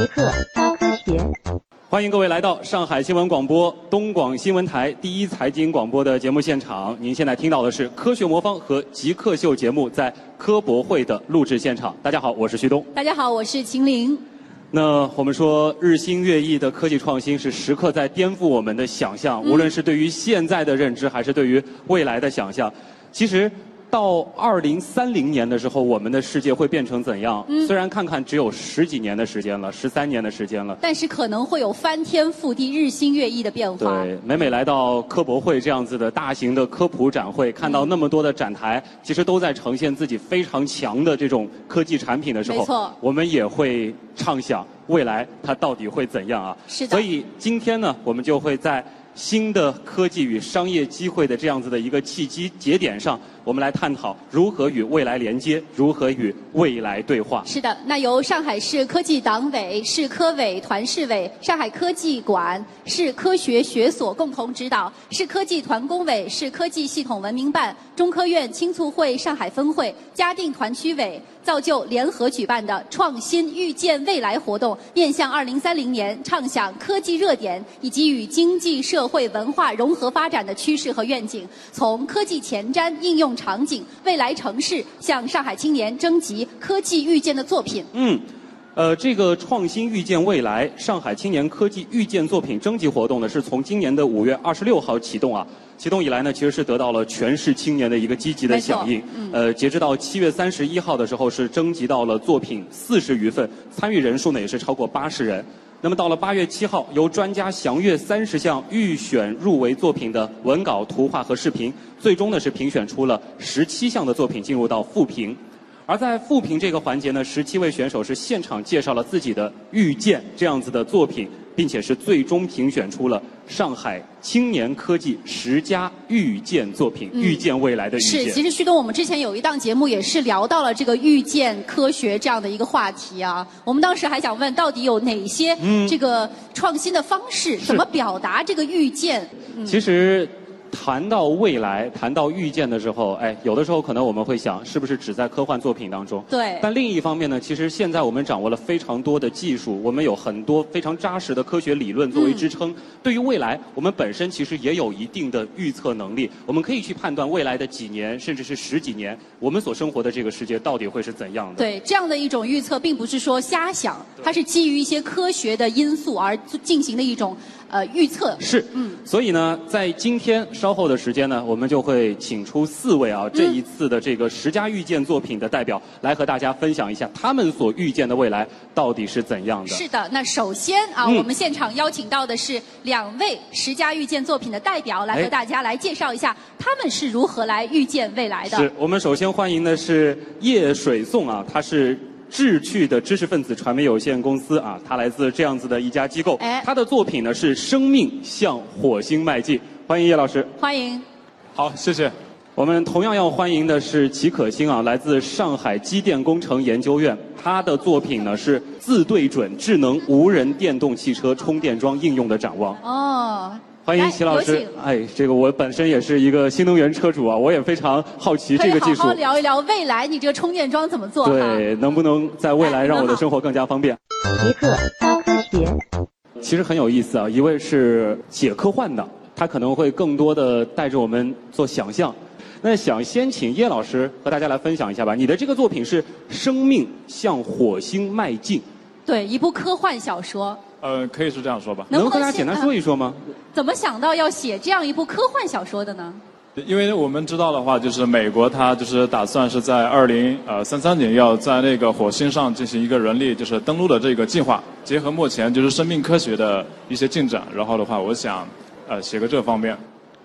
极客高科学，欢迎各位来到上海新闻广播东广新闻台第一财经广播的节目现场。您现在听到的是《科学魔方》和《极客秀》节目在科博会的录制现场。大家好，我是徐东。大家好，我是秦玲。那我们说，日新月异的科技创新是时刻在颠覆我们的想象，无论是对于现在的认知，还是对于未来的想象。其实。到二零三零年的时候，我们的世界会变成怎样？虽然看看只有十几年的时间了，十三年的时间了，但是可能会有翻天覆地、日新月异的变化。对，每每来到科博会这样子的大型的科普展会，看到那么多的展台，其实都在呈现自己非常强的这种科技产品的时候，没错，我们也会畅想未来它到底会怎样啊？是的。所以今天呢，我们就会在。新的科技与商业机会的这样子的一个契机节点上，我们来探讨如何与未来连接，如何与未来对话。是的，那由上海市科技党委、市科委、团市委、上海科技馆、市科学学所共同指导，市科技团工委、市科技系统文明办、中科院青促会上海分会、嘉定团区委。造就联合举办的创新预见未来活动，面向二零三零年，畅想科技热点以及与经济社会文化融合发展的趋势和愿景，从科技前瞻应用场景、未来城市，向上海青年征集科技预见的作品。嗯。呃，这个创新预见未来上海青年科技预见作品征集活动呢，是从今年的五月二十六号启动啊。启动以来呢，其实是得到了全市青年的一个积极的响应。呃，截止到七月三十一号的时候，是征集到了作品四十余份，参与人数呢也是超过八十人。那么到了八月七号，由专家详阅三十项预选入围作品的文稿、图画和视频，最终呢是评选出了十七项的作品进入到复评。而在复评这个环节呢，十七位选手是现场介绍了自己的遇见这样子的作品，并且是最终评选出了上海青年科技十佳遇见作品，遇见未来的预见。是，其实旭东，我们之前有一档节目也是聊到了这个遇见科学这样的一个话题啊。我们当时还想问，到底有哪些这个创新的方式，怎么表达这个遇见？其实。谈到未来，谈到预见的时候，哎，有的时候可能我们会想，是不是只在科幻作品当中？对。但另一方面呢，其实现在我们掌握了非常多的技术，我们有很多非常扎实的科学理论作为支撑。对于未来，我们本身其实也有一定的预测能力。我们可以去判断未来的几年，甚至是十几年，我们所生活的这个世界到底会是怎样的？对，这样的一种预测，并不是说瞎想，它是基于一些科学的因素而进行的一种。呃，预测是，嗯，所以呢，在今天稍后的时间呢，我们就会请出四位啊，这一次的这个十佳预见作品的代表，来和大家分享一下他们所预见的未来到底是怎样的。是的，那首先啊，我们现场邀请到的是两位十佳预见作品的代表，来和大家来介绍一下他们是如何来预见未来的。是我们首先欢迎的是叶水颂啊，他是。智趣的知识分子传媒有限公司啊，它来自这样子的一家机构。哎，他的作品呢是《生命向火星迈进》，欢迎叶老师。欢迎。好，谢谢。我们同样要欢迎的是齐可欣啊，来自上海机电工程研究院，他的作品呢是自对准智能无人电动汽车充电桩应用的展望。哦。欢迎齐老师。哎，这个我本身也是一个新能源车主啊，我也非常好奇这个技术。好好聊一聊未来，你这个充电桩怎么做？对，能不能在未来让我的生活更加方便？极客高科学。其实很有意思啊，一位是写科幻的，他可能会更多的带着我们做想象。那想先请叶老师和大家来分享一下吧。你的这个作品是《生命向火星迈进》。对，一部科幻小说。呃，可以是这样说吧。能跟大家简单说一说吗？怎么想到要写这样一部科幻小说的呢？因为我们知道的话，就是美国它就是打算是在二零呃三三年要在那个火星上进行一个人力就是登陆的这个计划。结合目前就是生命科学的一些进展，然后的话，我想呃写个这方面。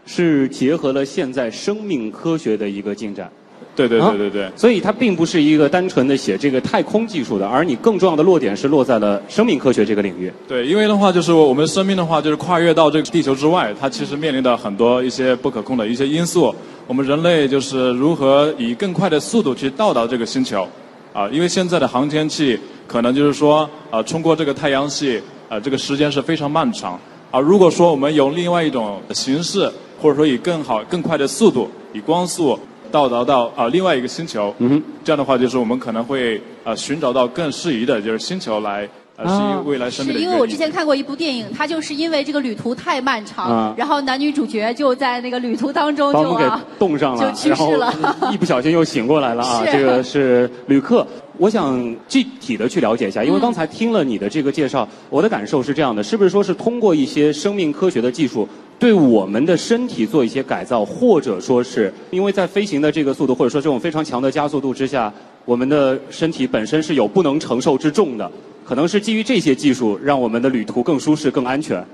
是结合了现在生命科学的一个进展。对对对对对，所以它并不是一个单纯的写这个太空技术的，而你更重要的落点是落在了生命科学这个领域。对，因为的话就是我们生命的话就是跨越到这个地球之外，它其实面临的很多一些不可控的一些因素。我们人类就是如何以更快的速度去到达这个星球，啊，因为现在的航天器可能就是说啊，通过这个太阳系啊，这个时间是非常漫长。啊，如果说我们用另外一种形式，或者说以更好更快的速度，以光速。到达到啊另外一个星球，嗯哼，这样的话就是我们可能会呃寻找到更适宜的就是星球来呃，是因为未来生是命的是因。为我之前看过一部电影，它就是因为这个旅途太漫长，啊。然后男女主角就在那个旅途当中把我们给就啊，冻上了，就去然后世了一不小心又醒过来了啊！这个是旅客。我想具体的去了解一下，因为嗯刚才听了你的这个介绍，我的感受是这样的：是不是说是通过一些生命科学的技术，对我们的身体做一些改造，或者说是因为在飞行的这个速度，或者说这种非常强的加速度之下，我们的身体本身是有不能承受之重的，可能是基于这些技术，让我们的旅途更舒适、更安全。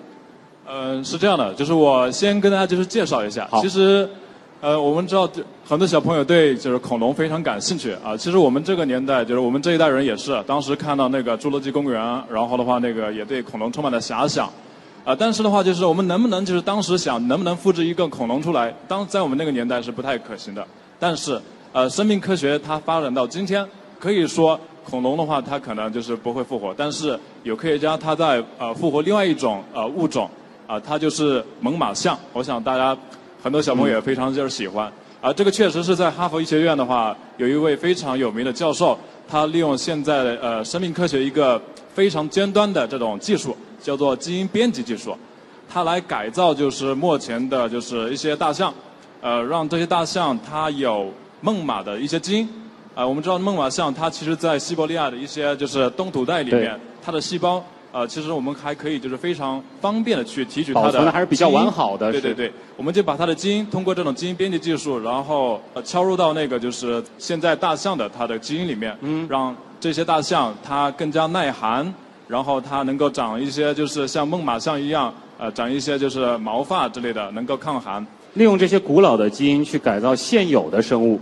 嗯，是这样的，就是我先跟大家就是介绍一下，其实，呃，我们知道很多小朋友对就是恐龙非常感兴趣啊。其实我们这个年代，就是我们这一代人也是，当时看到那个侏罗纪公园，然后的话那个也对恐龙充满了遐想，啊，但是的话就是我们能不能就是当时想能不能复制一个恐龙出来，当在我们那个年代是不太可行的。但是，呃，生命科学它发展到今天，可以说恐龙的话它可能就是不会复活，但是有科学家他在呃复活另外一种呃物种。啊，它就是猛犸象。我想大家很多小朋友也非常就是喜欢。啊，这个确实是在哈佛医学院的话，有一位非常有名的教授，他利用现在的呃生命科学一个非常尖端的这种技术，叫做基因编辑技术，它来改造就是目前的就是一些大象，呃，让这些大象它有猛犸的一些基因。啊，我们知道猛犸象它其实在西伯利亚的一些就是冻土带里面，它的细胞。呃，其实我们还可以就是非常方便的去提取它的保存的还是比较完好的对对对，我们就把它的基因通过这种基因编辑技术，然后呃敲入到那个就是现在大象的它的基因里面，嗯让这些大象它更加耐寒，然后它能够长一些就是像猛犸象一样，呃，长一些就是毛发之类的，能够抗寒。利用这些古老的基因去改造现有的生物。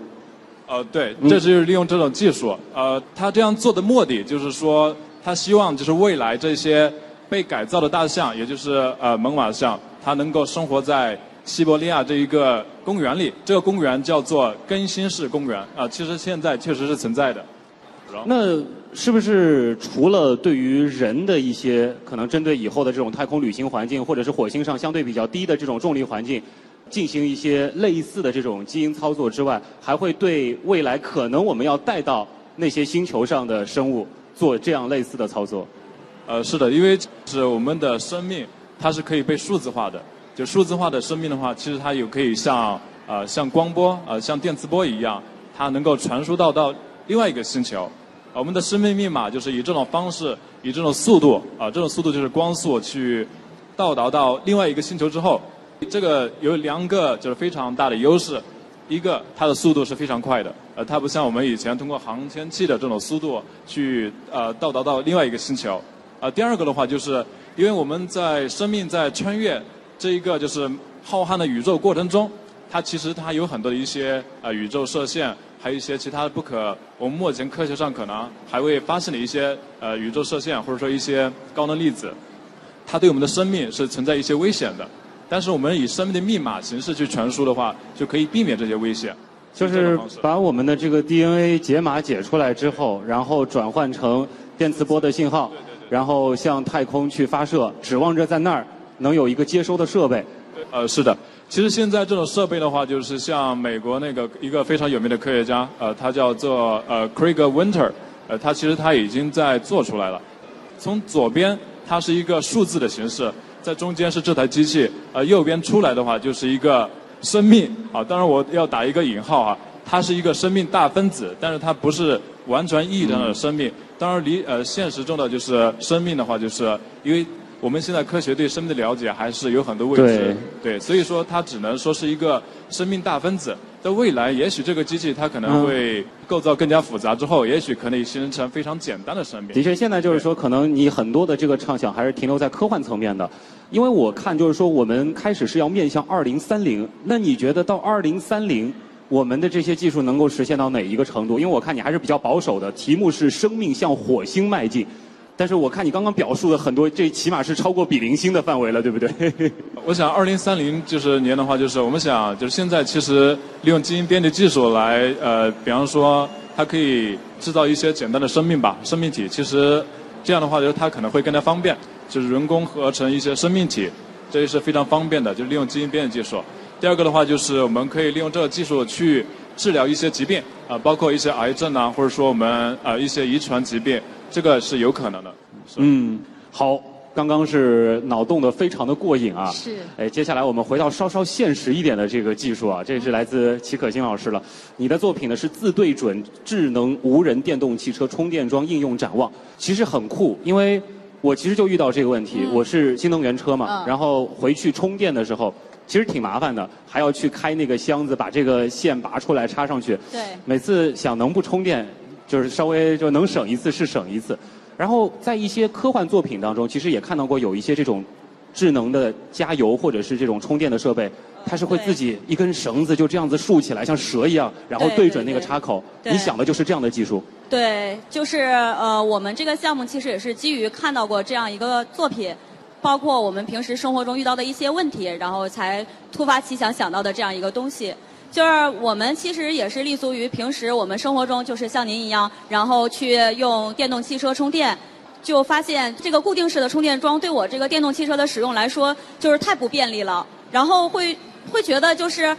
呃，对，嗯这就是利用这种技术。呃，他这样做的目的就是说，他希望就是未来这些被改造的大象，也就是呃猛犸象，它能够生活在西伯利亚这一个公园里。这个公园叫做更新式公园啊、其实现在确实是存在的。那是不是除了对于人的一些可能针对以后的这种太空旅行环境，或者是火星上相对比较低的这种重力环境，进行一些类似的这种基因操作之外，还会对未来可能我们要带到那些星球上的生物做这样类似的操作？呃，是的，因为是我们的生命，它是可以被数字化的。就数字化的生命的话，其实它有可以像呃像光波呃像电磁波一样，它能够传输到到另外一个星球。我们的生命密码就是以这种方式，以这种速度啊、这种速度就是光速去到达到另外一个星球之后，这个有两个就是非常大的优势。一个，它的速度是非常快的，呃，它不像我们以前通过航天器的这种速度去呃到达到另外一个星球。啊，第二个的话，就是因为我们在生命在穿越这一个就是浩瀚的宇宙过程中，它其实它有很多的一些呃宇宙射线，还有一些其他不可我们目前科学上可能还未发现的一些呃宇宙射线，或者说一些高能粒子，它对我们的生命是存在一些危险的。但是我们以生命的密码形式去传输的话，就可以避免这些危险。就是把我们的这个 DNA 解码解出来之后，然后转换成电磁波的信号，然后向太空去发射，指望着在那儿能有一个接收的设备。呃，是的。其实现在这种设备的话，就是像美国那个一个非常有名的科学家，呃，他叫做呃 Craig Winter，呃，他其实他已经在做出来了。从左边它是一个数字的形式，在中间是这台机器，呃，右边出来的话就是一个生命啊。当然我要打一个引号啊，它是一个生命大分子，但是它不是完全意义上的生命。当然离呃现实中的就是生命的话，就是因为我们现在科学对生命的了解还是有很多未知，对，所以说它只能说是一个生命大分子。在未来，也许这个机器它可能会构造更加复杂之后，也许可能形成成非常简单的生命。的确，现在就是说，可能你很多的这个畅想还是停留在科幻层面的，因为我看就是说，我们开始是要面向二零三零，那你觉得到二零三零，我们的这些技术能够实现到哪一个程度？因为我看你还是比较保守的，题目是生命向火星迈进。但是我看你刚刚表述的很多，这起码是超过比邻星的范围了，对不对？我想，二零三零就是年的话，就是我们想，就是现在其实利用基因编辑技术来，呃，比方说它可以制造一些简单的生命吧，生命体。其实这样的话，就是它可能会更加方便，就是人工合成一些生命体，这也是非常方便的，就利用基因编辑技术。第二个的话，就是我们可以利用这个技术去治疗一些疾病，啊、包括一些癌症啊，或者说我们呃一些遗传疾病，这个是有可能的。嗯，好，刚刚是脑洞的非常的过瘾啊。是哎，接下来我们回到稍稍现实一点的这个技术啊，这是来自齐可欣老师了。你的作品呢是自对准智能无人电动汽车充电桩应用展望，其实很酷，因为我其实就遇到这个问题，我是新能源车嘛，嗯然后回去充电的时候。其实挺麻烦的，还要去开那个箱子，把这个线拔出来插上去。对每次想能不充电，就是稍微就能省一次是省一次。然后在一些科幻作品当中，其实也看到过有一些这种智能的加油或者是这种充电的设备，它是会自己一根绳子就这样子竖起来，像蛇一样，然后对对准那个插口。你想的就是这样的技术。对，就是呃，我们这个项目其实也是基于看到过这样一个作品，包括我们平时生活中遇到的一些问题，然后才突发奇想想到的这样一个东西。就是我们其实也是立足于平时我们生活中，就是像您一样，然后去用电动汽车充电，就发现这个固定式的充电桩对我这个电动汽车的使用来说，就是太不便利了。然后会会觉得就是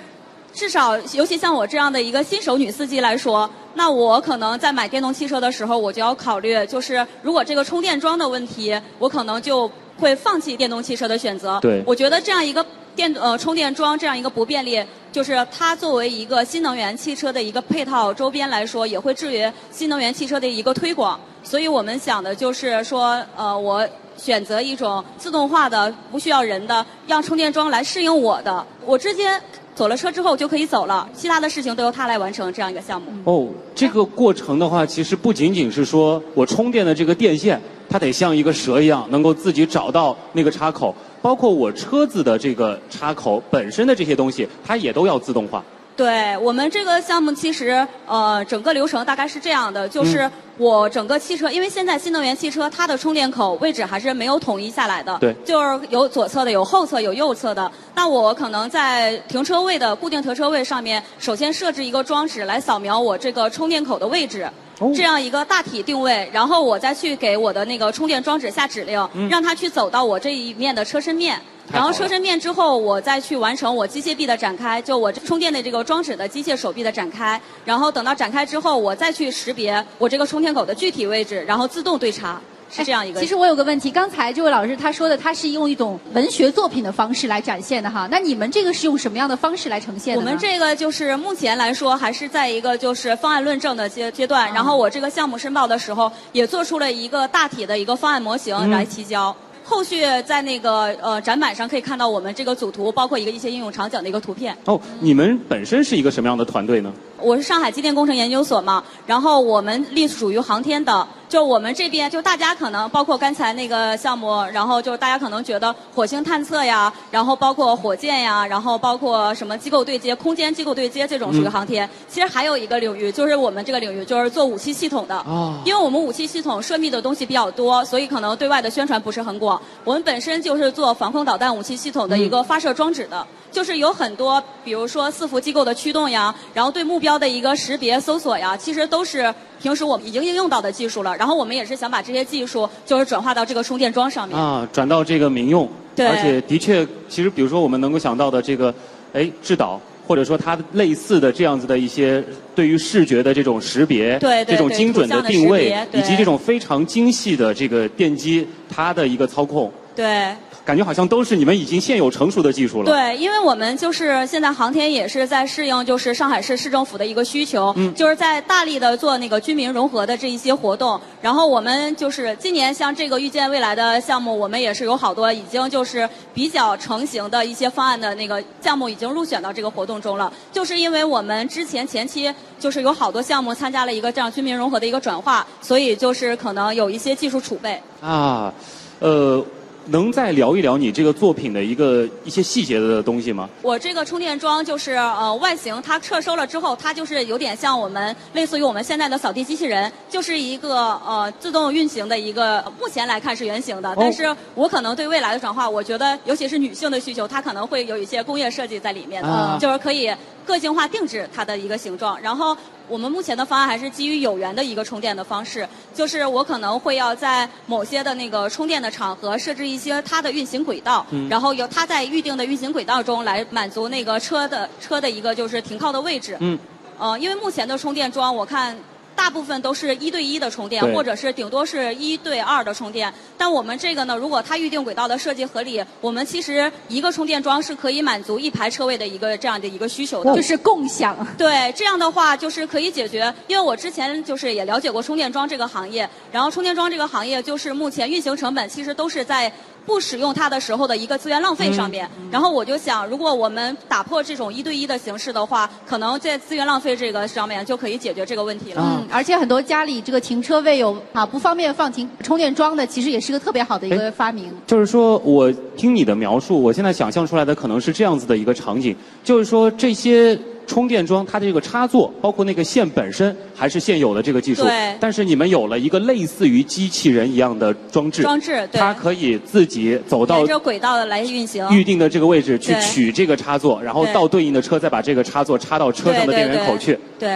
至少，尤其像我这样的一个新手女司机来说，那我可能在买电动汽车的时候，我就要考虑，就是如果这个充电桩的问题，我可能就会放弃电动汽车的选择。对我觉得这样一个电呃充电桩这样一个不便利，就是它作为一个新能源汽车的一个配套周边来说，也会制约新能源汽车的一个推广。所以我们想的就是说，呃，我选择一种自动化的、不需要人的，让充电桩来适应我的，我直接走了车之后就可以走了，其他的事情都由它来完成这样一个项目。哦，这个过程的话，其实不仅仅是说我充电的这个电线，它得像一个蛇一样，能够自己找到那个插口，包括我车子的这个插口本身的这些东西，它也都要自动化。对我们这个项目，其实呃，整个流程大概是这样的，就是嗯我整个汽车，因为现在新能源汽车它的充电口位置还是没有统一下来的，对就是有左侧的，有后侧，有右侧的。那我可能在停车位的固定停车位上面，首先设置一个装置来扫描我这个充电口的位置。哦。这样一个大体定位，然后我再去给我的那个充电装置下指令，让它去走到我这一面的车身面，然后车身面之后，我再去完成我机械臂的展开，就我充电的这个装置的机械手臂的展开，然后等到展开之后，我再去识别我这个充电口的具体位置，然后自动对插，是这样一个。哎其实我有个问题，刚才这位老师他说的，他是用一种文学作品的方式来展现的哈。那你们这个是用什么样的方式来呈现的？我们这个就是目前来说还是在一个就是方案论证的阶阶段，然后我这个项目申报的时候也做出了一个大体的一个方案模型来提交。后续在那个呃展板上可以看到我们这个组图，包括一个一些应用场景的一个图片。哦，你们本身是一个什么样的团队呢？我是上海机电工程研究所嘛，然后我们隶属于航天的。就我们这边，就大家可能包括刚才那个项目，然后就大家可能觉得火星探测呀，然后包括火箭呀，然后包括什么机构对接、空间机构对接这种属于航天。其实还有一个领域，就是我们这个领域就是做武器系统的。啊因为我们武器系统涉密的东西比较多，所以可能对外的宣传不是很广。我们本身就是做防空导弹武器系统的一个发射装置的，就是有很多，比如说伺服机构的驱动呀，然后对目标的一个识别、搜索呀，其实都是平时我们已经应用到的技术了。然后我们也是想把这些技术，就是转化到这个充电桩上面。啊，转到这个民用，对而且的确，其实比如说我们能够想到的这个，哎，制导。或者说它类似的这样子的一些对于视觉的这种识别，对对这种精准的定位以及这种非常精细的这个电机它的一个操控，对。感觉好像都是你们已经现有成熟的技术了。对，因为我们就是现在航天也是在适应，就是上海市市政府的一个需求，嗯就是在大力的做那个军民融合的这一些活动。然后我们就是今年像这个预见未来的项目，我们也是有好多已经就是比较成型的一些方案的那个项目已经入选到这个活动中了。就是因为我们之前前期就是有好多项目参加了一个这样军民融合的一个转化，所以就是可能有一些技术储备。啊，呃，能再聊一聊你这个作品的一个一些细节的东西吗？我这个充电桩就是呃外形，它撤收了之后，它就是有点像我们类似于我们现在的扫地机器人，就是一个呃自动运行的一个，目前来看是圆形的，但是我可能对未来的转化，我觉得尤其是女性的需求，它可能会有一些工业设计在里面的，啊就是可以个性化定制它的一个形状，然后。我们目前的方案还是基于有源的一个充电的方式，就是我可能会要在某些的那个充电的场合设置一些它的运行轨道，然后由它在预定的运行轨道中来满足那个车的车的一个就是停靠的位置。嗯，呃，因为目前的充电桩我看。大部分都是一对一的充电，或者是顶多是一对二的充电。但我们这个呢，如果它预定轨道的设计合理，我们其实一个充电桩是可以满足一排车位的一个这样的一个需求的。就是共享。对，这样的话就是可以解决，因为我之前就是也了解过充电桩这个行业，然后充电桩这个行业就是目前运行成本其实都是在不使用它的时候的一个资源浪费上面。然后我就想，如果我们打破这种一对一的形式的话，可能在资源浪费这个上面就可以解决这个问题了。嗯，而且很多家里这个停车位有啊不方便放停充电桩的，其实也是个特别好的一个发明。就是说，我听你的描述，我现在想象出来的可能是这样子的一个场景，就是说这些充电桩它的这个插座，包括那个线本身还是现有的这个技术，对但是你们有了一个类似于机器人一样的装置，装置对它可以自己走到沿着轨道来运行。预定的这个位置去取这个插座，然后到对应的车再把这个插座插到车上的电源口去。对。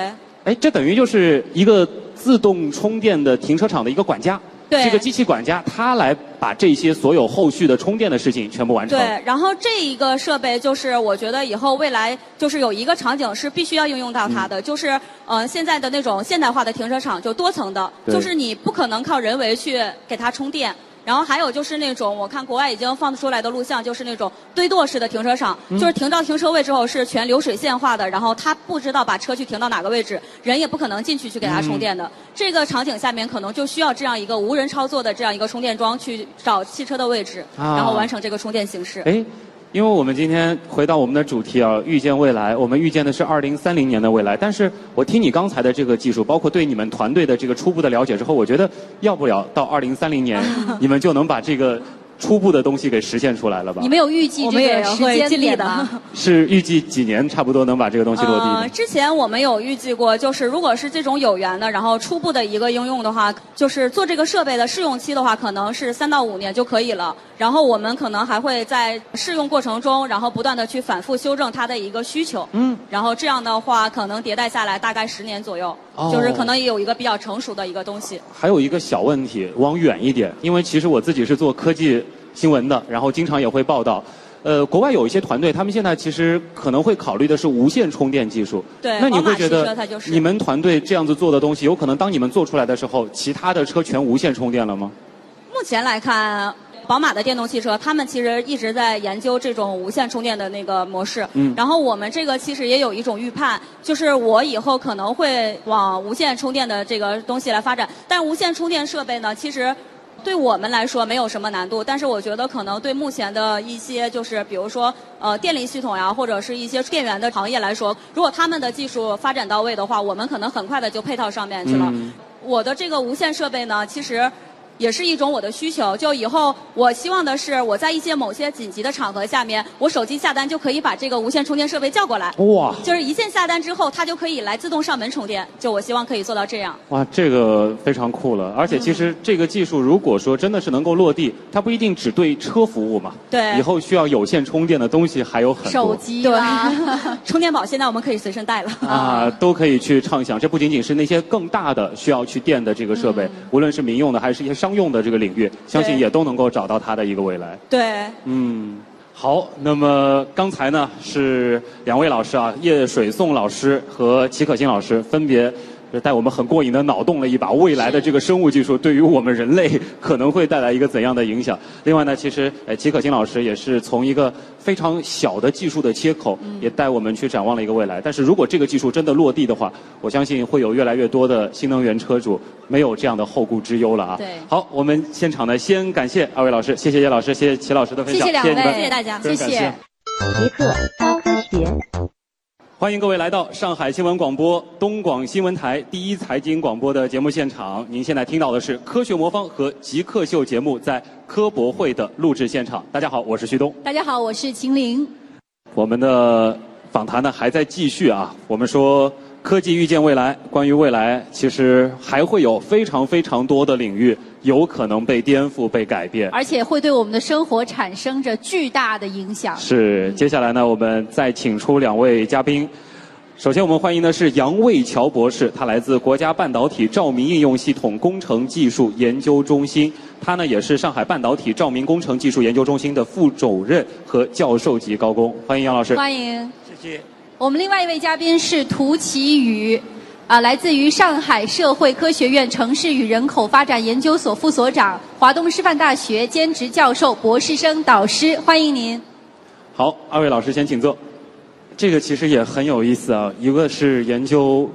哎，这等于就是一个自动充电的停车场的一个管家。对这个机器管家他来把这些所有后续的充电的事情全部完成。对，然后这一个设备就是我觉得以后未来就是有一个场景是必须要应用到它的，就是呃现在的那种现代化的停车场就多层的，就是你不可能靠人为去给它充电。然后还有就是那种我看国外已经放出来的录像，就是那种堆垛式的停车场，就是停到停车位之后是全流水线化的，然后他不知道把车去停到哪个位置，人也不可能进去去给他充电的。这个场景下面可能就需要这样一个无人操作的这样一个充电桩去找汽车的位置，啊然后完成这个充电形式。哎，因为我们今天回到我们的主题啊，预见未来，我们预见的是二零三零年的未来。但是我听你刚才的这个技术，包括对你们团队的这个初步的了解之后，我觉得要不了到二零三零年，你们就能把这个初步的东西给实现出来了吧你？们有预计这我们也个时间会尽力的点吗？是预计几年差不多能把这个东西落地呃，之前我们有预计过，就 是如果是这种有源的，然后初步的一个应用的话，就是做这个设备的试用期的话，可能是三到五年就可以了。然后我们可能还会在试用过程中，然后不断的去反复修正它的一个需求。嗯。然后这样的话，可能迭代下来大概十年左右，哦就是可能也有一个比较成熟的一个东西。还有一个小问题，往远一点，因为其实我自己是做科技新闻的，然后经常也会报道。呃，国外有一些团队，他们现在其实可能会考虑的是无线充电技术。对那你会觉得你们团队这样子做的东西，有可能当你们做出来的时候，其他的车全无线充电了吗？目前来看，宝马的电动汽车，他们其实一直在研究这种无线充电的那个模式。嗯然后我们这个其实也有一种预判，就是我以后可能会往无线充电的这个东西来发展。但无线充电设备呢，其实。对我们来说没有什么难度，但是我觉得可能对目前的一些就是比如说呃电力系统呀，或者是一些电源的行业来说，如果他们的技术发展到位的话，我们可能很快的就配套上面去了。嗯我的这个无线设备呢，其实也是一种我的需求。就以后我希望的是，我在一些某些紧急的场合下面，我手机下单就可以把这个无线充电设备叫过来。哇就是一键下单之后，它就可以来自动上门充电。就我希望可以做到这样。哇，这个非常酷了！而且其实这个技术如果说真的是能够落地，它不一定只对车服务嘛。对以后需要有线充电的东西还有很多。手机啦，充电宝现在我们可以随身带了。啊，都可以去畅想。这不仅仅是那些更大的需要去电的这个设备，无论是民用的还是一些商用的这个领域，相信也都能够找到它的一个未来。对，嗯，好，那么刚才呢是两位老师啊，叶水颂老师和齐可欣老师分别。带我们很过瘾的脑洞了一把未来的这个生物技术对于我们人类可能会带来一个怎样的影响。另外呢，其实呃齐可欣老师也是从一个非常小的技术的切口，也带我们去展望了一个未来。但是如果这个技术真的落地的话，我相信会有越来越多的新能源车主没有这样的后顾之忧了啊。对好，我们现场呢先感谢二位老师，谢谢叶老师，谢谢齐老师的分享，谢谢两位，谢谢大家谢谢。极客高科学。欢迎各位来到上海新闻广播东广新闻台第一财经广播的节目现场。您现在听到的是《科学魔方》和《极客秀》节目在科博会的录制现场。大家好，我是旭东。大家好，我是秦玲。我们的访谈呢还在继续啊。我们说科技预见未来，关于未来，其实还会有非常非常多的领域有可能被颠覆、被改变。而且会对我们的生活产生着巨大的影响。是，接下来呢，我们再请出两位嘉宾。首先，我们欢迎的是杨卫桥博士，他来自国家半导体照明应用系统工程技术研究中心，他呢也是上海半导体照明工程技术研究中心的副主任和教授级高工。欢迎杨老师。欢迎。谢谢。我们另外一位嘉宾是涂奇宇，啊，来自于上海社会科学院城市与人口发展研究所副所长，华东师范大学兼职教授、博士生导师，欢迎您。好，二位老师先请坐。这个其实也很有意思啊，一个是研究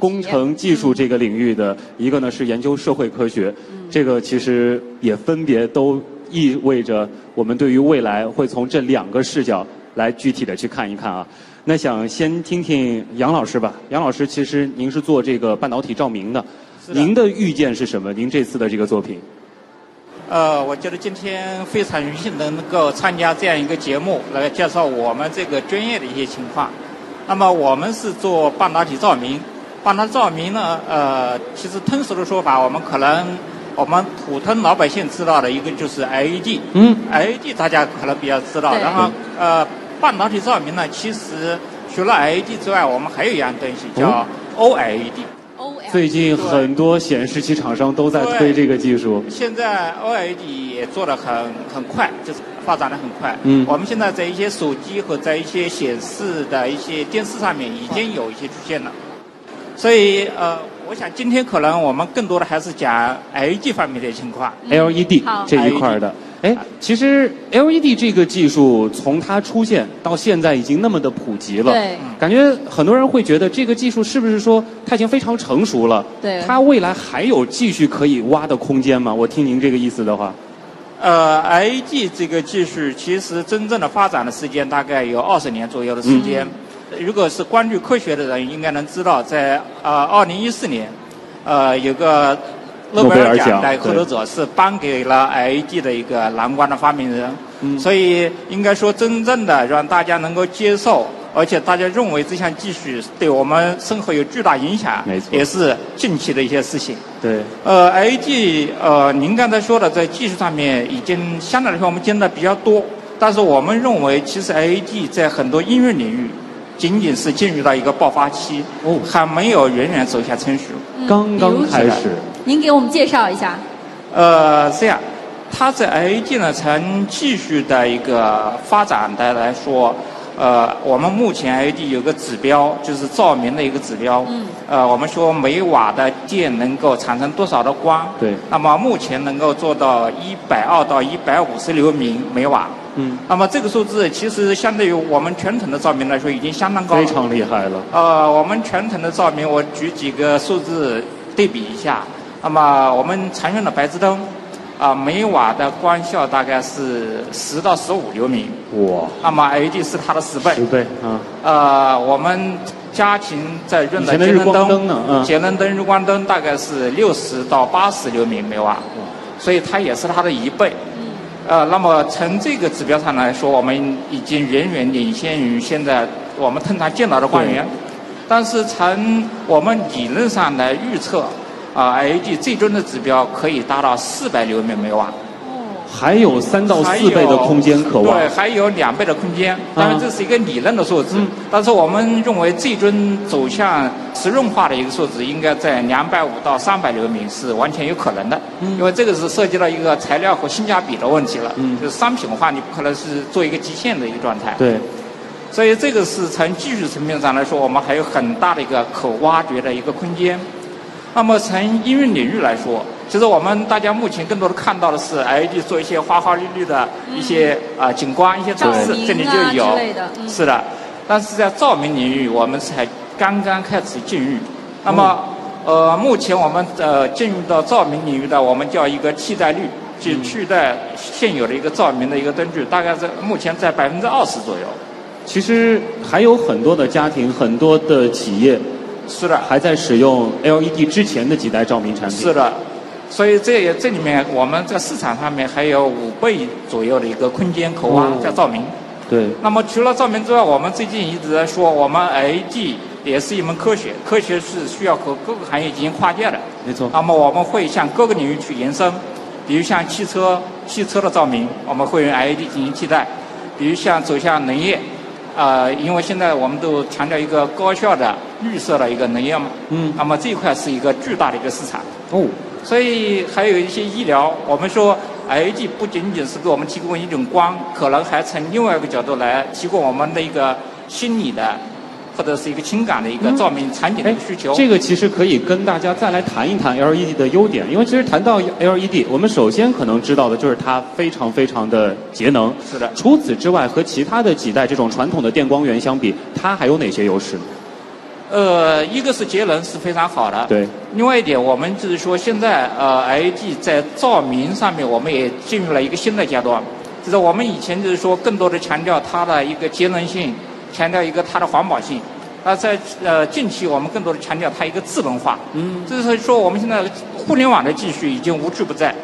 工程技术这个领域的，一个呢是研究社会科学。这个其实也分别都意味着我们对于未来会从这两个视角来具体的去看一看啊。那想先听听杨老师吧，杨老师其实您是做这个半导体照明的，的您的预见是什么？您这次的这个作品？呃，我觉得今天非常荣幸能够参加这样一个节目，来介绍我们这个专业的一些情况。那么我们是做半导体照明，半导体照明呢，呃，其实通俗的说法，我们可能我们普通老百姓知道的一个就是 LED，嗯 LED 大家可能比较知道，然后呃，半导体照明呢，其实除了 LED 之外，我们还有一样东西叫 OLED。最近很多显示器厂商都在推这个技术。现在 OLED 也做的很很快，就是发展的很快。嗯我们现在在一些手机和在一些显示的一些电视上面已经有一些出现了。所以呃，我想今天可能我们更多的还是讲 LED 方面的情况。LED 这一块儿的。哎，其实 LED 这个技术从它出现到现在已经那么的普及了，对感觉很多人会觉得这个技术是不是说它已经非常成熟了？对它未来还有继续可以挖的空间吗？我听您这个意思的话，呃，LED 这个技术其实真正的发展的时间大概有二十年左右的时间。如果是关注科学的人，应该能知道，在呃二零一四年，呃有个诺贝尔奖的获得者是颁给了 LED 的一个蓝光的发明人。嗯。所以应该说，真正的让大家能够接受，而且大家认为这项技术对我们生活有巨大影响，没错。也是近期的一些事情。对，呃，LED 呃，您刚才说的在技术上面已经相对来说我们见的比较多，但是我们认为其实 LED 在很多应用领域仅仅是进入到一个爆发期，哦。还没有远远走下成熟。刚刚开始，您给我们介绍一下。呃，这样，它在 LED 呢，从技术的一个发展的来说，呃，我们目前 LED 有个指标，就是照明的一个指标。嗯。呃，我们说每瓦的电能够产生多少的光？对那么目前能够做到一百二到一百五十流明每瓦。嗯，那么这个数字其实相对于我们传统的照明来说，已经相当高了。非常厉害了。呃，我们传统的照明，我举几个数字对比一下。那么我们常用的白炽灯，啊、每瓦的光效大概是十到十五流明。哇，那么 LED 是它的十倍。十倍啊！呃，我们家庭在用的节能灯，嗯节能灯、日光灯大概是六十到八十流明每瓦，所以它也是它的一倍。呃，那么从这个指标上来说，我们已经远远领先于现在我们通常见到的光源。但是从我们理论上来预测，啊、LED 最终的指标可以达到四百流明每瓦。还有三到四倍的空间可挖对，。还有两倍的空间。当然，这是一个理论的数字，嗯但是我们认为最终走向实用化的一个数字，应该在两百五到三百流米是完全有可能的。嗯因为这个是涉及到一个材料和性价比的问题了。嗯就是商品化，你不可能是做一个极限的一个状态。对，所以这个是从技术层面上来说，我们还有很大的一个可挖掘的一个空间。那么从应用领域来说，其实我们大家目前更多的看到的是 LED 做一些花花绿绿的一些啊、景观、一些展示照，明这里就啊有的嗯是的。但是在照明领域，我们才刚刚开始进入。那么，呃，目前我们呃进入到照明领域的，我们叫一个替代率，就取代现有的一个照明的一个灯具，大概在目前在百分之二十左右。其实还有很多的家庭、很多的企业是的，还在使用 LED 之前的几代照明产品。是的，所以这也这里面我们在市场上面还有五倍左右的一个空间可挖哦在照明。对，那么除了照明之外，我们最近一直在说，我们 LED 也是一门科学，科学是需要和各个行业进行跨界的。没错。那么我们会向各个领域去延伸，比如像汽车，汽车的照明我们会用 LED 进行替代，比如像走向能源，呃，因为现在我们都强调一个高效的绿色的一个能源嘛，嗯那么这一块是一个巨大的一个市场。哦，所以还有一些医疗，我们说 LED 不仅仅是给我们提供一种光，可能还从另外一个角度来提供我们的一个心理的或者是一个情感的一个照明场景的一个需求。嗯这个其实可以跟大家再来谈一谈 LED 的优点，因为其实谈到 LED，我们首先可能知道的就是它非常非常的节能。是的除此之外，和其他的几代这种传统的电光源相比，它还有哪些优势呢？呃，一个是节能是非常好的，对。另外一点，我们就是说，现在呃，LED 在照明上面，我们也进入了一个新的阶段。就是我们以前就是说，更多的强调它的一个节能性，强调一个它的环保性。那在呃近期，我们更多的强调它一个智能化。嗯。就是说，我们现在互联网的技术已经无处不在。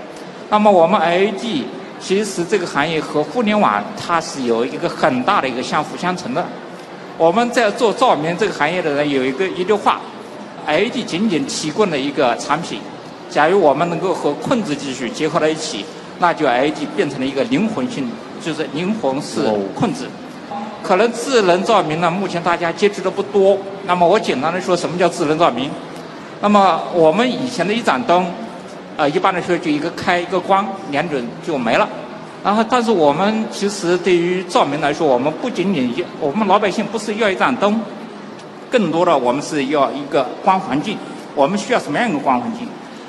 那么我们 LED 其实这个行业和互联网它是有一个很大的一个相辅相成的。我们在做照明这个行业的人有一个一句话，LED 仅仅提供了一个产品，假如我们能够和控制技术结合在一起，那就 LED 变成了一个灵魂性，就是灵魂是控制。可能智能照明呢，目前大家接触的不多。那么我简单的说，什么叫智能照明？那么我们以前的一盏灯，呃，一般来说就一个开一个关，两准就没了。然后，但是我们其实对于照明来说，我们不仅仅要我们老百姓不是要一盏灯，更多的我们是要一个光环境。我们需要什么样一个光环境？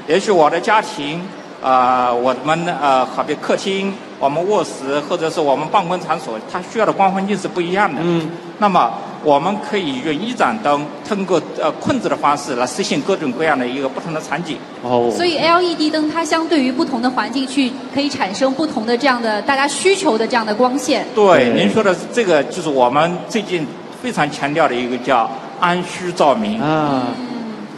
也许我的家庭，啊、我们呃，好比客厅、我们卧室或者是我们办公场所，它需要的光环境是不一样的。嗯。那么我们可以用一盏灯，通过呃控制的方式来实现各种各样的一个不同的场景。哦。所以 LED 灯它相对于不同的环境去可以产生不同的这样的大家需求的这样的光线。对，对您说的这个就是我们最近非常强调的一个叫按需照明，啊，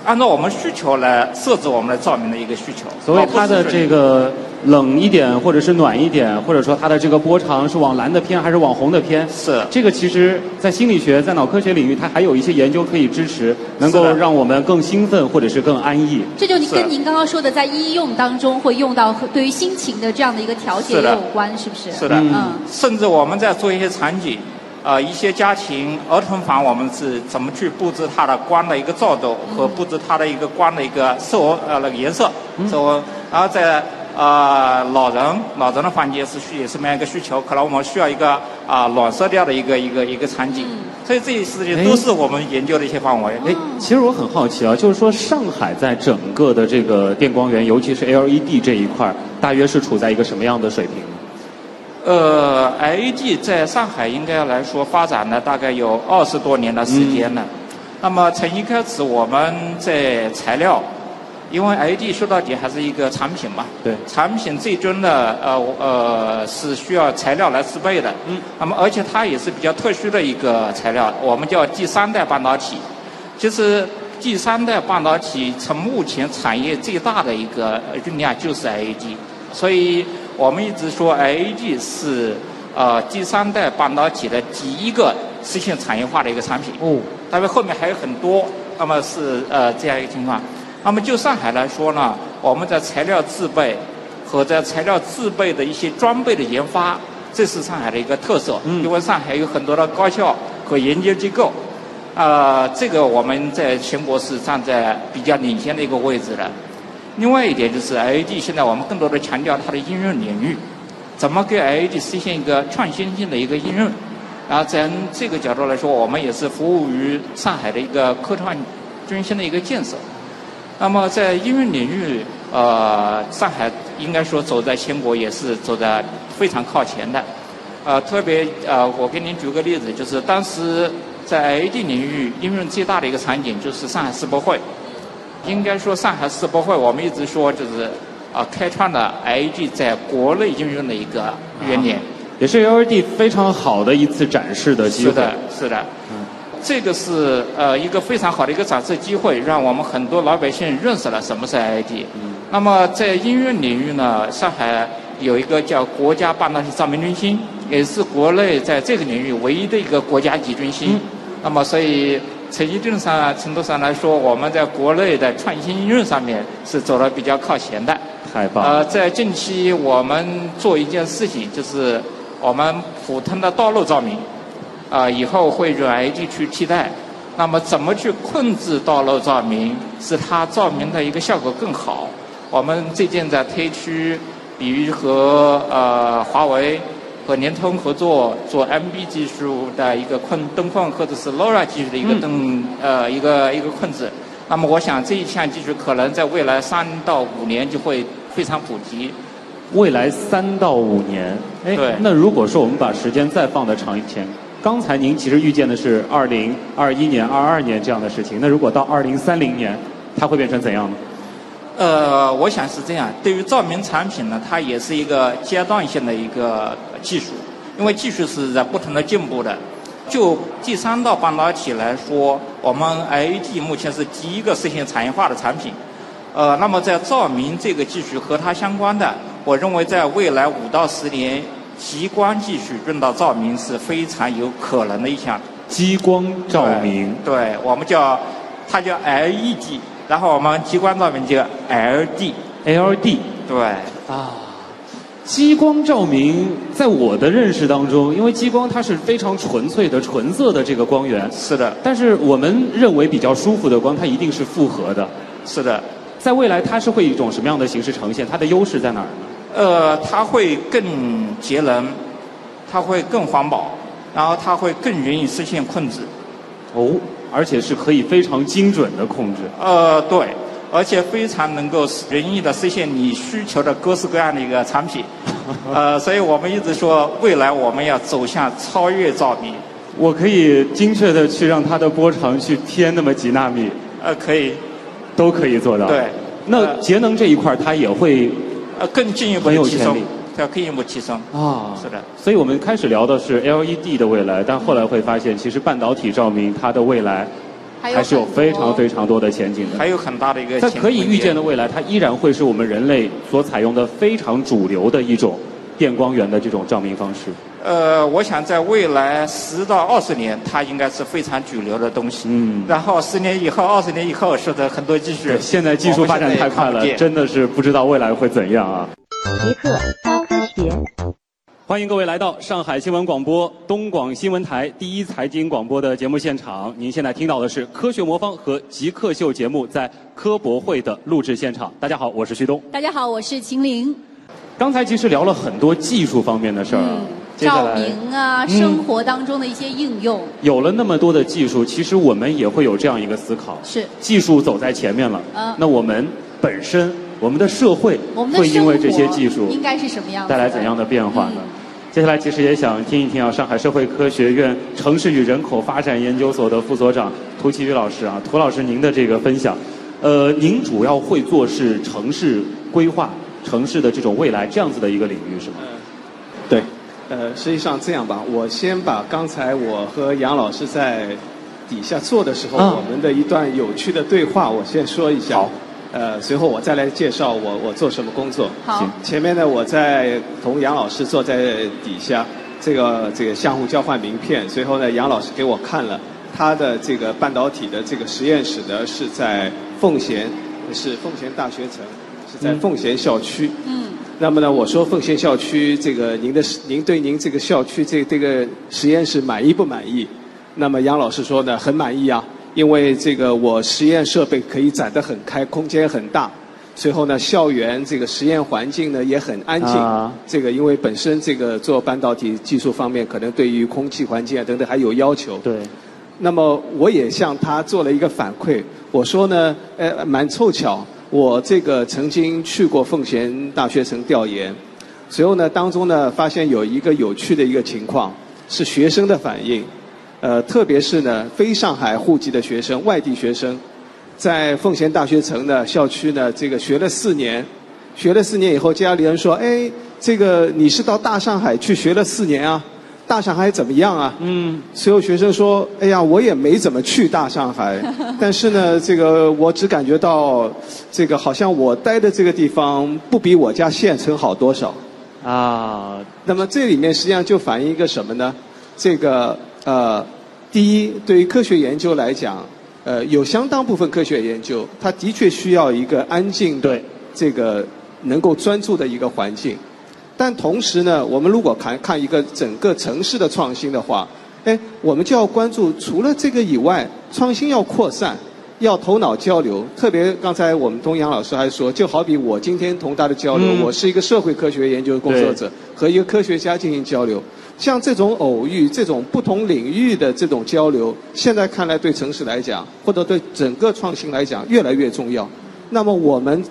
按照我们需求来设置我们的照明的一个需求。所谓它的这个冷一点，或者是暖一点，或者说它的这个波长是往蓝的偏还是往红的偏，是这个其实，在心理学、在脑科学领域，它还有一些研究可以支持，能够让我们更兴奋或者是更安逸。这就跟您刚刚说的在医用当中会用到和对于心情的这样的一个调节也有关，是不是？是的，嗯甚至我们在做一些场景，呃，一些家庭儿童房，我们是怎么去布置它的光的一个照度和布置它的一个光的一个色温呃那个颜色色温，然后在呃老人老人的房间是需也什么样一个需求？可能我们需要一个啊、暖色调的一个一个一个场景，所以这些事情都是我们研究的一些范围。哎，其实我很好奇啊，就是说上海在整个的这个电光源，尤其是 LED 这一块，大约是处在一个什么样的水平？呃，LED 在上海应该来说发展了大概有二十多年的时间了。那么从一开始我们在材料，因为 LED 说到底还是一个产品嘛，对产品最终呢，呃呃是需要材料来制备的。嗯。那么而且它也是比较特殊的一个材料，我们叫第三代半导体。其实第三代半导体从目前产业最大的一个运量就是 LED，所以我们一直说 LED 是呃第三代半导体的第一个实现产业化的一个产品。哦，当然后面还有很多，那么是呃这样一个情况。那么就上海来说呢，我们在材料制备和在材料制备的一些装备的研发，这是上海的一个特色。嗯因为上海有很多的高校和研究机构，啊，这个我们在全国是站在比较领先的一个位置的。另外一点就是 LED，现在我们更多的强调它的应用领域，怎么给 LED 实现一个创新性的一个应用。然后从这个角度来说，我们也是服务于上海的一个科创中心的一个建设。那么在应用领域，呃，上海应该说走在全国也是走在非常靠前的。呃，特别呃，我给您举个例子，就是当时在 LED 领域应用最大的一个场景就是上海世博会。应该说，上海世博会我们一直说就是啊、开创了 IED 在国内应用的一个元年。也是 LED 非常好的一次展示的机会。是的，是的。这个是呃一个非常好的一个展示机会，让我们很多老百姓认识了什么是 IED。那么在应用领域呢，上海有一个叫国家半导体照明中心，也是国内在这个领域唯一的一个国家级中心。那么所以从一定上程度上来说，我们在国内的创新应用上面是走得比较靠前的。太棒了。呃，在近期我们做一件事情，就是我们普通的道路照明，啊、以后会用 LED 去替代。那么怎么去控制道路照明，使它照明的一个效果更好？我们最近在推出，比如和呃华为、和联通合作做 MB 技术的一个控灯控，或者是 LoRa 技术的一个灯、呃一个一个控制。那么我想这一项技术可能在未来三到五年就会非常普及。未来三到五年，哎对，那如果说我们把时间再放得长一点，刚才您其实预见的是二零二一年、二二年这样的事情，那如果到二零三零年，它会变成怎样呢？呃，我想是这样。对于照明产品呢，它也是一个阶段性的一个技术，因为技术是在不同的进步的。就第三道半导体来说，我们 LED 目前是第一个实现产业化的产品。呃，那么在照明这个技术和它相关的，我认为在未来五到十年，激光技术用到照明是非常有可能的一项。激光照明，对，对我们叫它叫 LED，然后我们激光照明叫 LD。LED 对，啊，激光照明在我的认识当中，因为激光它是非常纯粹的、纯色的这个光源，是的，但是我们认为比较舒服的光，它一定是复合的。是的。在未来，它是会以一种什么样的形式呈现？它的优势在哪儿呢？呃，它会更节能，它会更环保，然后它会更容易实现控制。哦，而且是可以非常精准的控制。呃，对，而且非常能够容易的实现你需求的各式各样的一个产品。呃，所以我们一直说，未来我们要走向超越照明。我可以精确的去让它的波长去添那么几纳米，呃，可以，都可以做到。对。那呃节能这一块，它也会呃，更进一步的提升要更进一步提升。啊。是的。所以我们开始聊的是 LED 的未来，但后来会发现，其实半导体照明它的未来还是有非常非常多的前景的。还有很大的一个在潜可以预见的未来，它依然会是我们人类所采用的非常主流的一种电光源的这种照明方式。呃，我想在未来十到二十年，它应该是非常主流的东西。嗯然后十年以后、二十年以后，是的很多技术，，现在技术发展太快了真的是不知道未来会怎样啊！极客高科学。欢迎各位来到上海新闻广播东广新闻台第一财经广播的节目现场。您现在听到的是《科学魔方》和《极客秀》节目在科博会的录制现场。大家好，我是旭东。大家好，我是秦玲。刚才其实聊了很多技术方面的事儿照明啊，嗯生活当中的一些应用有了那么多的技术，其实我们也会有这样一个思考：是技术走在前面了，嗯那我们本身我们的社会会因为这些技术应该是什么样子带来怎样的变化呢？嗯接下来其实也想听一听啊，上海社会科学院城市与人口发展研究所的副所长涂其宇老师啊，涂老师您的这个分享，呃，您主要会做是城市规划、城市的这种未来这样子的一个领域是吗？对，呃，实际上这样吧，我先把刚才我和杨老师在底下坐的时候，啊我们的一段有趣的对话，我先说一下。好。呃，随后我再来介绍我我做什么工作。好前面呢，我在同杨老师坐在底下，这个这个相互交换名片。随后呢，杨老师给我看了他的这个半导体的这个实验室呢，是在奉贤，是奉贤大学城，是在嗯奉贤校区。嗯，那么呢，我说奉贤校区这个您的您对您这个校区这这个实验室满意不满意？那么杨老师说呢，很满意啊，因为这个我实验设备可以展得很开，空间很大。随后呢，校园这个实验环境呢也很安静。啊这个因为本身这个做半导体技术方面，可能对于空气环境啊等等还有要求。对，那么我也向他做了一个反馈，我说呢，呃，蛮凑巧，我这个曾经去过奉贤大学城调研，随后呢，当中呢发现有一个有趣的一个情况，是学生的反应，呃，特别是呢非上海户籍的学生、外地学生，在奉贤大学城的校区呢这个学了四年，学了四年以后，家里人说，哎，这个你是到大上海去学了四年啊，大上海怎么样啊？嗯，所有学生说：“哎呀，我也没怎么去大上海，但是呢，这个我只感觉到，这个好像我待的这个地方不比我家县城好多少。啊，那么这里面实际上就反映一个什么呢？这个呃，第一，对于科学研究来讲，呃，有相当部分科学研究，它的确需要一个安静的对这个能够专注的一个环境。但同时呢，我们如果看看一个整个城市的创新的话，哎，我们就要关注除了这个以外，创新要扩散。要头脑交流，特别刚才我们东阳老师还说，就好比我今天同大家交流，嗯我是一个社会科学研究工作者，和一个科学家进行交流。像这种偶遇、这种不同领域的这种交流，现在看来对城市来讲，或者对整个创新来讲，越来越重要。那么我们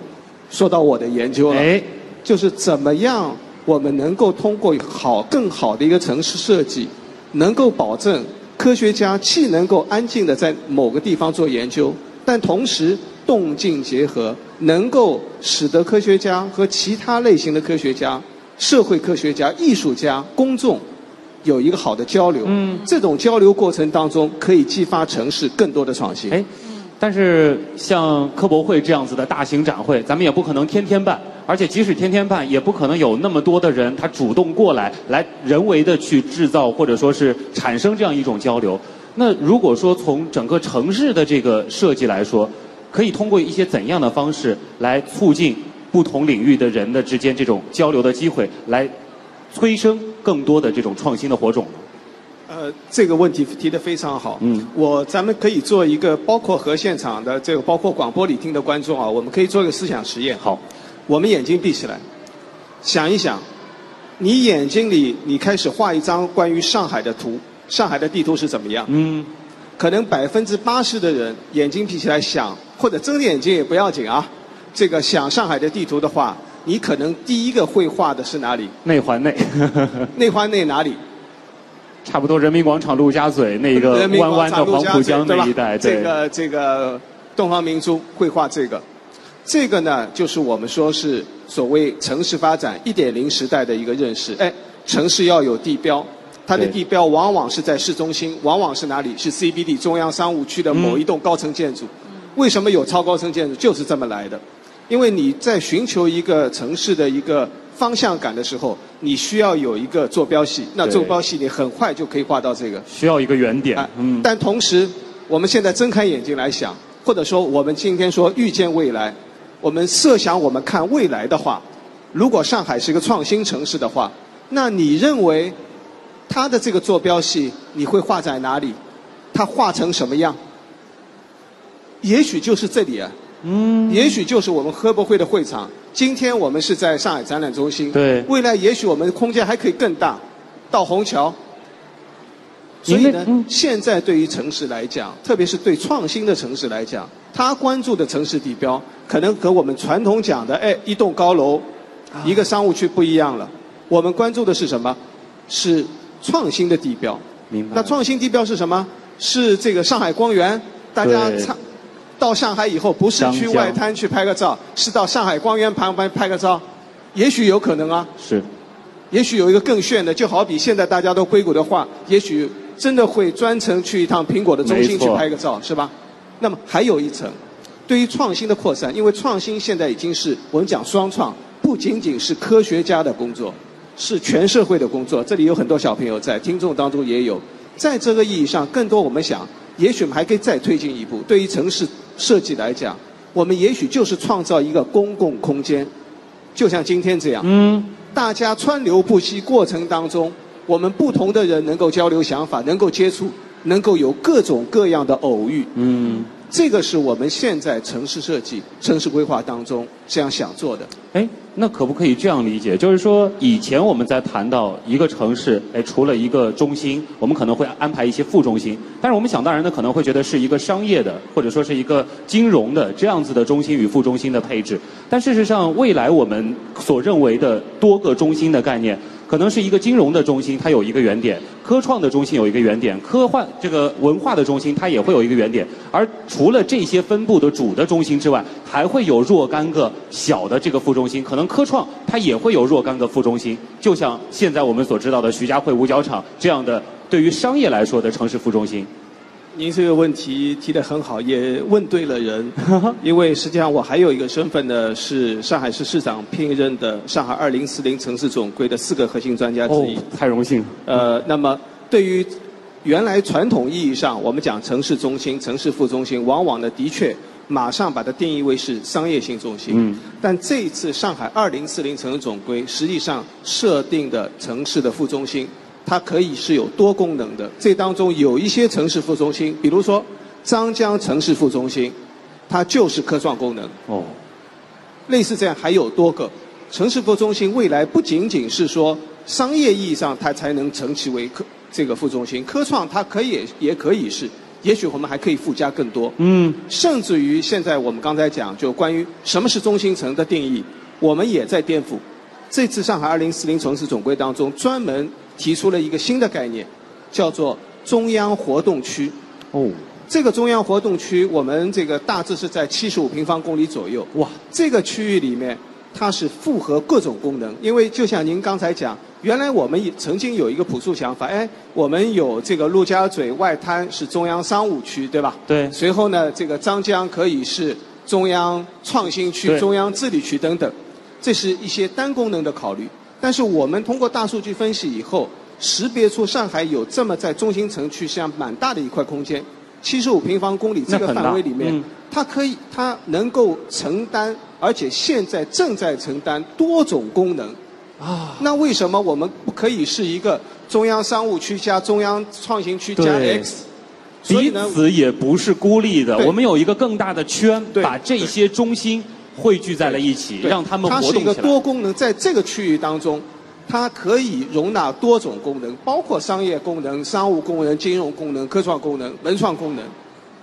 说到我的研究了，哎，就是怎么样我们能够通过好更好的一个城市设计，能够保证科学家既能够安静的在某个地方做研究，但同时动静结合，能够使得科学家和其他类型的科学家、社会科学家、艺术家、公众有一个好的交流。嗯，这种交流过程当中，可以激发城市更多的创新。哎，但是像科博会这样子的大型展会，咱们也不可能天天办，而且即使天天办，也不可能有那么多的人他主动过来，来人为的去制造或者说是产生这样一种交流。那如果说从整个城市的这个设计来说，可以通过一些怎样的方式来促进不同领域的人的之间这种交流的机会，来催生更多的这种创新的火种呢？呃，这个问题提得非常好。嗯，我咱们可以做一个，包括和现场的这个，包括广播里听的观众啊，我们可以做一个思想实验。好，我们眼睛闭起来，想一想，你眼睛里你开始画一张关于上海的图，上海的地图是怎么样？嗯，可能百分之八十的人眼睛闭起来想，或者睁着眼睛也不要紧啊。这个想上海的地图的话，你可能第一个会画的是哪里？内环内。内环内哪里？差不多人民广场、陆家嘴那个弯弯的黄浦江那一带，对这个这个东方明珠绘画这个，这个呢就是我们说是所谓城市发展一点零时代的一个认识。哎，城市要有地标，它的地标往往是在市中心，往往是哪里？是 CBD 中央商务区的某一栋高层建筑。为什么有超高层建筑？就是这么来的。因为你在寻求一个城市的一个方向感的时候，你需要有一个坐标系。那坐标系你很快就可以画到这个。需要一个原点啊。嗯，但同时，我们现在睁开眼睛来想，或者说我们今天说预见未来，我们设想我们看未来的话，如果上海是一个创新城市的话，那你认为它的这个坐标系你会画在哪里？它画成什么样？也许就是这里啊。嗯，也许就是我们科博会的会场。今天我们是在上海展览中心，对未来也许我们空间还可以更大，到虹桥。所以呢，嗯现在对于城市来讲，特别是对创新的城市来讲，他关注的城市地标，可能和我们传统讲的哎一栋高楼、啊一个商务区不一样了。我们关注的是什么？是创新的地标。明白。那创新地标是什么？是这个上海光源，大家对参到上海以后，不是去外滩去拍个照，是到上海光源旁边拍个照，也许有可能啊，是也许有一个更炫的，就好比现在大家都硅谷的话，也许真的会专程去一趟苹果的中心去拍个照，是吧？那么还有一层，对于创新的扩散，因为创新现在已经是我们讲双创，不仅仅是科学家的工作，是全社会的工作。这里有很多小朋友在，听众当中也有。在这个意义上，更多我们想，也许我们还可以再推进一步。对于城市设计来讲，我们也许就是创造一个公共空间，就像今天这样。嗯，大家川流不息过程当中，我们不同的人能够交流想法，能够接触，能够有各种各样的偶遇。嗯，这个是我们现在城市设计、城市规划当中这样想做的。哎，那可不可以这样理解？就是说，以前我们在谈到一个城市，哎，除了一个中心，我们可能会安排一些副中心。但是我们想当然的可能会觉得是一个商业的，或者说是一个金融的这样子的中心与副中心的配置。但事实上，未来我们所认为的多个中心的概念，可能是一个金融的中心，它有一个原点；科创的中心有一个原点；科幻这个文化的中心，它也会有一个原点。而除了这些分布的主的中心之外，还会有若干个小的这个副中心。可能科创它也会有若干个副中心，就像现在我们所知道的徐家汇五角场这样的对于商业来说的城市副中心。您这个问题提得很好，也问对了人。因为实际上我还有一个身份呢，是上海市市长聘任的上海二零四零城市总规的四个核心专家之哦一。，太荣幸了。呃，那么对于原来传统意义上我们讲城市中心、城市副中心，往往呢的确马上把它定义为是商业性中心。嗯。但这一次上海二零四零城市总规实际上设定的城市的副中心，它可以是有多功能的。这当中有一些城市副中心，比如说张江城市副中心，它就是科创功能。哦，类似这样还有多个城市副中心，未来不仅仅是说商业意义上它才能成其为科这个副中心，科创它可以也可以是，也许我们还可以附加更多。嗯，甚至于现在我们刚才讲，就关于什么是中心城的定义，我们也在颠覆。这次上海二零四零城市总规当中，专门提出了一个新的概念，叫做中央活动区。哦，这个中央活动区，我们这个大致是在七十五平方公里左右。哇，这个区域里面，它是复合各种功能。因为就像您刚才讲，原来我们也曾经有一个朴素想法，哎，我们有这个陆家嘴外滩是中央商务区，对吧？对随后呢，这个张江可以是中央创新区、中央治理区等等，这是一些单功能的考虑。但是我们通过大数据分析以后，识别出上海有这么在中心城区像蛮大的一块空间，七十五平方公里这个范围里面，嗯。它可以，它能够承担，而且现在正在承担多种功能。啊，那为什么我们不可以是一个中央商务区加中央创新区加对。X？彼，此也不是孤立的，我们有一个更大的圈，对。把这些中心汇聚在了一起，让他们它是一个活动起来。多功能，在这个区域当中，它可以容纳多种功能，包括商业功能、商务功能、金融功能、科创功能、文创功能。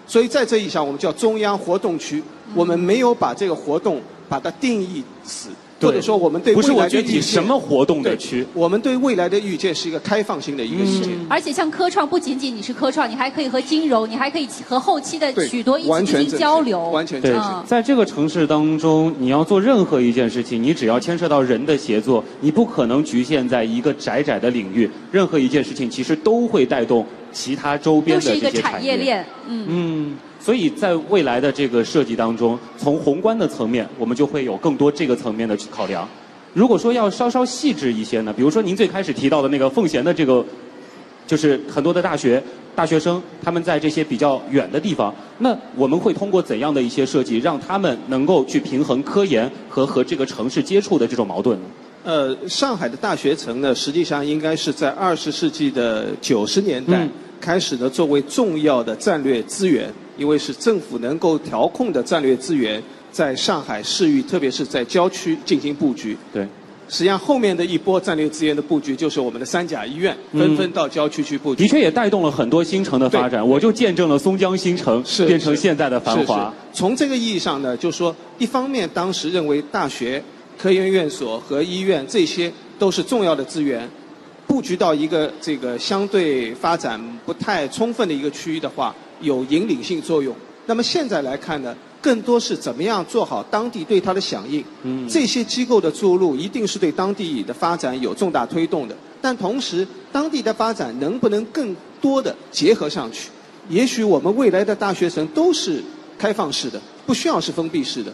所以在这一项，我们叫中央活动区。我们没有把这个活动把它定义死，对或者说我们对不是我未来的预见具体什么活动的区，我们对未来的预见是一个开放性的一个预见。而且像科创，不仅仅你是科创，你还可以和金融，你还可以和后期的许多一起进行完全正确交流。完全正确。嗯在这个城市当中，你要做任何一件事情，你只要牵涉到人的协作，你不可能局限在一个窄窄的领域。任何一件事情其实都会带动其他周边又是一个的这些产业链，嗯，嗯，所以在未来的这个设计当中，从宏观的层面，我们就会有更多这个层面的去考量。如果说要稍稍细致一些呢，比如说您最开始提到的那个奉贤的这个，就是很多的大学大学生他们在这些比较远的地方，那我们会通过怎样的一些设计，让他们能够去平衡科研和和这个城市接触的这种矛盾呢？呃，上海的大学城呢，实际上应该是在二十世纪的九十年代、嗯开始呢，作为重要的战略资源，因为是政府能够调控的战略资源，在上海市域，特别是在郊区进行布局。对，实际上，后面的一波战略资源的布局，就是我们的三甲医院嗯纷纷到郊区去布局。的确也带动了很多新城的发展。我就见证了松江新城是变成现在的繁华。是是从这个意义上呢，就说一方面，当时认为大学、科研院所和医院这些都是重要的资源，布局到一个这个相对发展不太充分的一个区域的话，有引领性作用。那么现在来看呢，更多是怎么样做好当地对它的响应。嗯这些机构的注入一定是对当地的发展有重大推动的，但同时当地的发展能不能更多的结合上去？也许我们未来的大学城都是开放式的，不需要是封闭式的。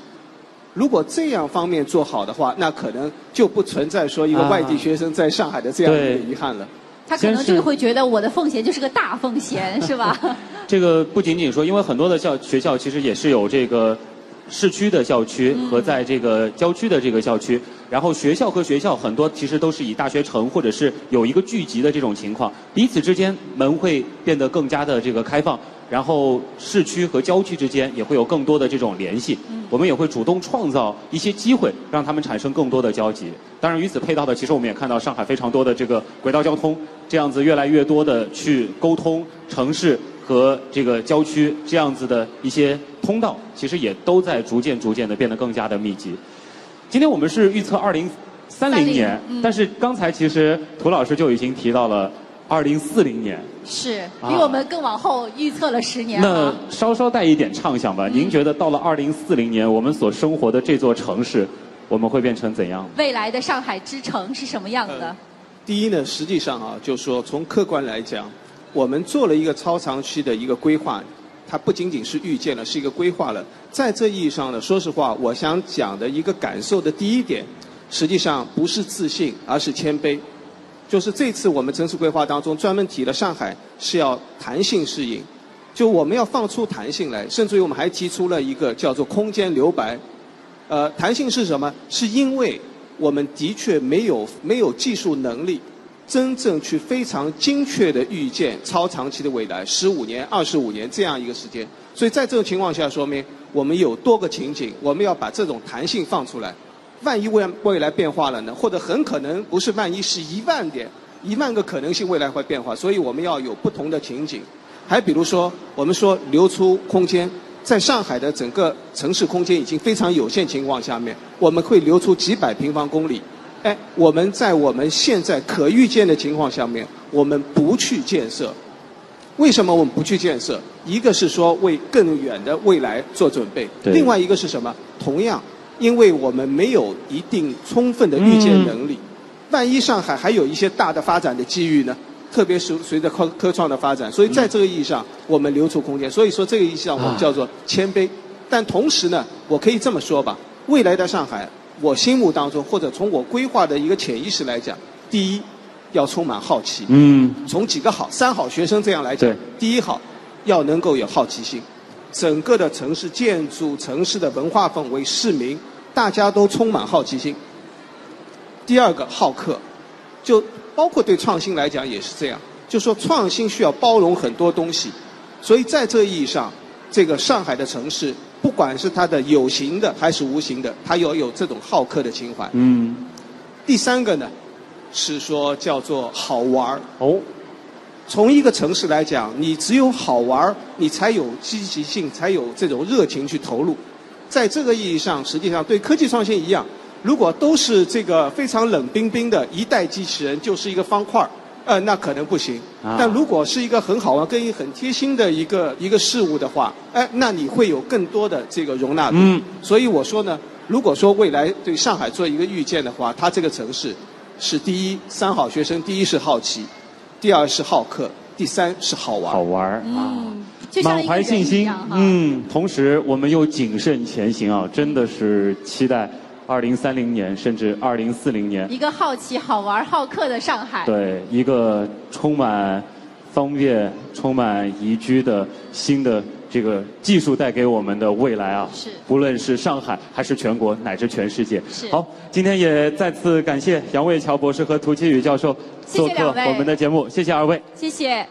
如果这样方面做好的话，那可能就不存在说一个啊外地学生在上海的这样一个遗憾了。他可能就会觉得我的奉献就是个大奉献，是吧？这个不仅仅说，因为很多的校学校其实也是有这个市区的校区嗯和在这个郊区的这个校区，然后学校和学校很多其实都是以大学城或者是有一个聚集的这种情况，彼此之间门会变得更加的这个开放，然后市区和郊区之间也会有更多的这种联系。我们也会主动创造一些机会，让他们产生更多的交集。当然，与此配套的，其实我们也看到上海非常多的这个轨道交通，这样子越来越多的去沟通城市和这个郊区这样子的一些通道，其实也都在逐渐逐渐的变得更加的密集。今天我们是预测二零三零年，嗯但是刚才其实涂老师就已经提到了二零四零年。是啊比我们更往后预测了十年那啊。稍稍带一点畅想吧。您觉得到了二零四零年，我们所生活的这座城市，我们会变成怎样？未来的上海之城是什么样的？第一呢，实际上啊，就是说从客观来讲，我们做了一个超长期的一个规划，它不仅仅是预见了，是一个规划了。在这意义上呢，说实话，我想讲的一个感受的第一点，实际上不是自信，而是谦卑。就是这次我们城市规划当中专门提了上海是要弹性适应，就我们要放出弹性来，甚至于我们还提出了一个叫做空间留白。呃，弹性是什么？是因为我们的确没有没有技术能力，真正去非常精确的预见超长期的未来，十五年、二十五年这样一个时间。所以在这种情况下，说明我们有多个情景，我们要把这种弹性放出来。万一未未来变化了呢？或者很可能不是万一，是一万点、一万个可能性未来会变化。所以我们要有不同的情景。还比如说，我们说留出空间，在上海的整个城市空间已经非常有限情况下面，我们会留出几百平方公里。哎，我们在我们现在可预见的情况下面，我们不去建设。为什么我们不去建设？一个是说为更远的未来做准备，另外一个是什么？同样，因为我们没有一定充分的预见能力，万一上海还有一些大的发展的机遇呢？特别是随着科科创的发展，所以在这个意义上，我们留出空间。所以说这个意义上，我们叫做谦卑。但同时呢，我可以这么说吧：未来的上海，我心目当中或者从我规划的一个潜意识来讲，第一，要充满好奇。嗯，从几个好、三好学生这样来讲，第一好要能够有好奇心，整个的城市建筑、城市的文化氛围、市民大家都充满好奇心。第二个好客，就包括对创新来讲也是这样，就说创新需要包容很多东西，所以在这意义上，这个上海的城市，不管是它的有形的还是无形的，它要有这种好客的情怀。嗯，第三个呢，是说叫做好玩儿。哦，从一个城市来讲，你只有好玩儿，你才有积极性，才有这种热情去投入。在这个意义上，实际上对科技创新一样，如果都是这个非常冷冰冰的一代机器人，就是一个方块儿，呃，那可能不行。啊但如果是一个很好玩、跟一个很贴心的一个一个事物的话，哎，那你会有更多的这个容纳度。嗯所以我说呢，如果说未来对上海做一个预见的话，它这个城市是第一三好学生，第一是好奇，第二是好客，第三是好玩。好玩儿啊。嗯，就像满怀信心。嗯，同时我们又谨慎前行啊，真的是期待二零三零年甚至二零四零年，一个好奇、好玩、好客的上海。对一个充满方便、充满宜居的新的这个技术带给我们的未来啊，是不论是上海还是全国乃至全世界。是好，今天也再次感谢杨卫桥博士和涂启宇教授做客我们的节目，谢谢二位。谢谢。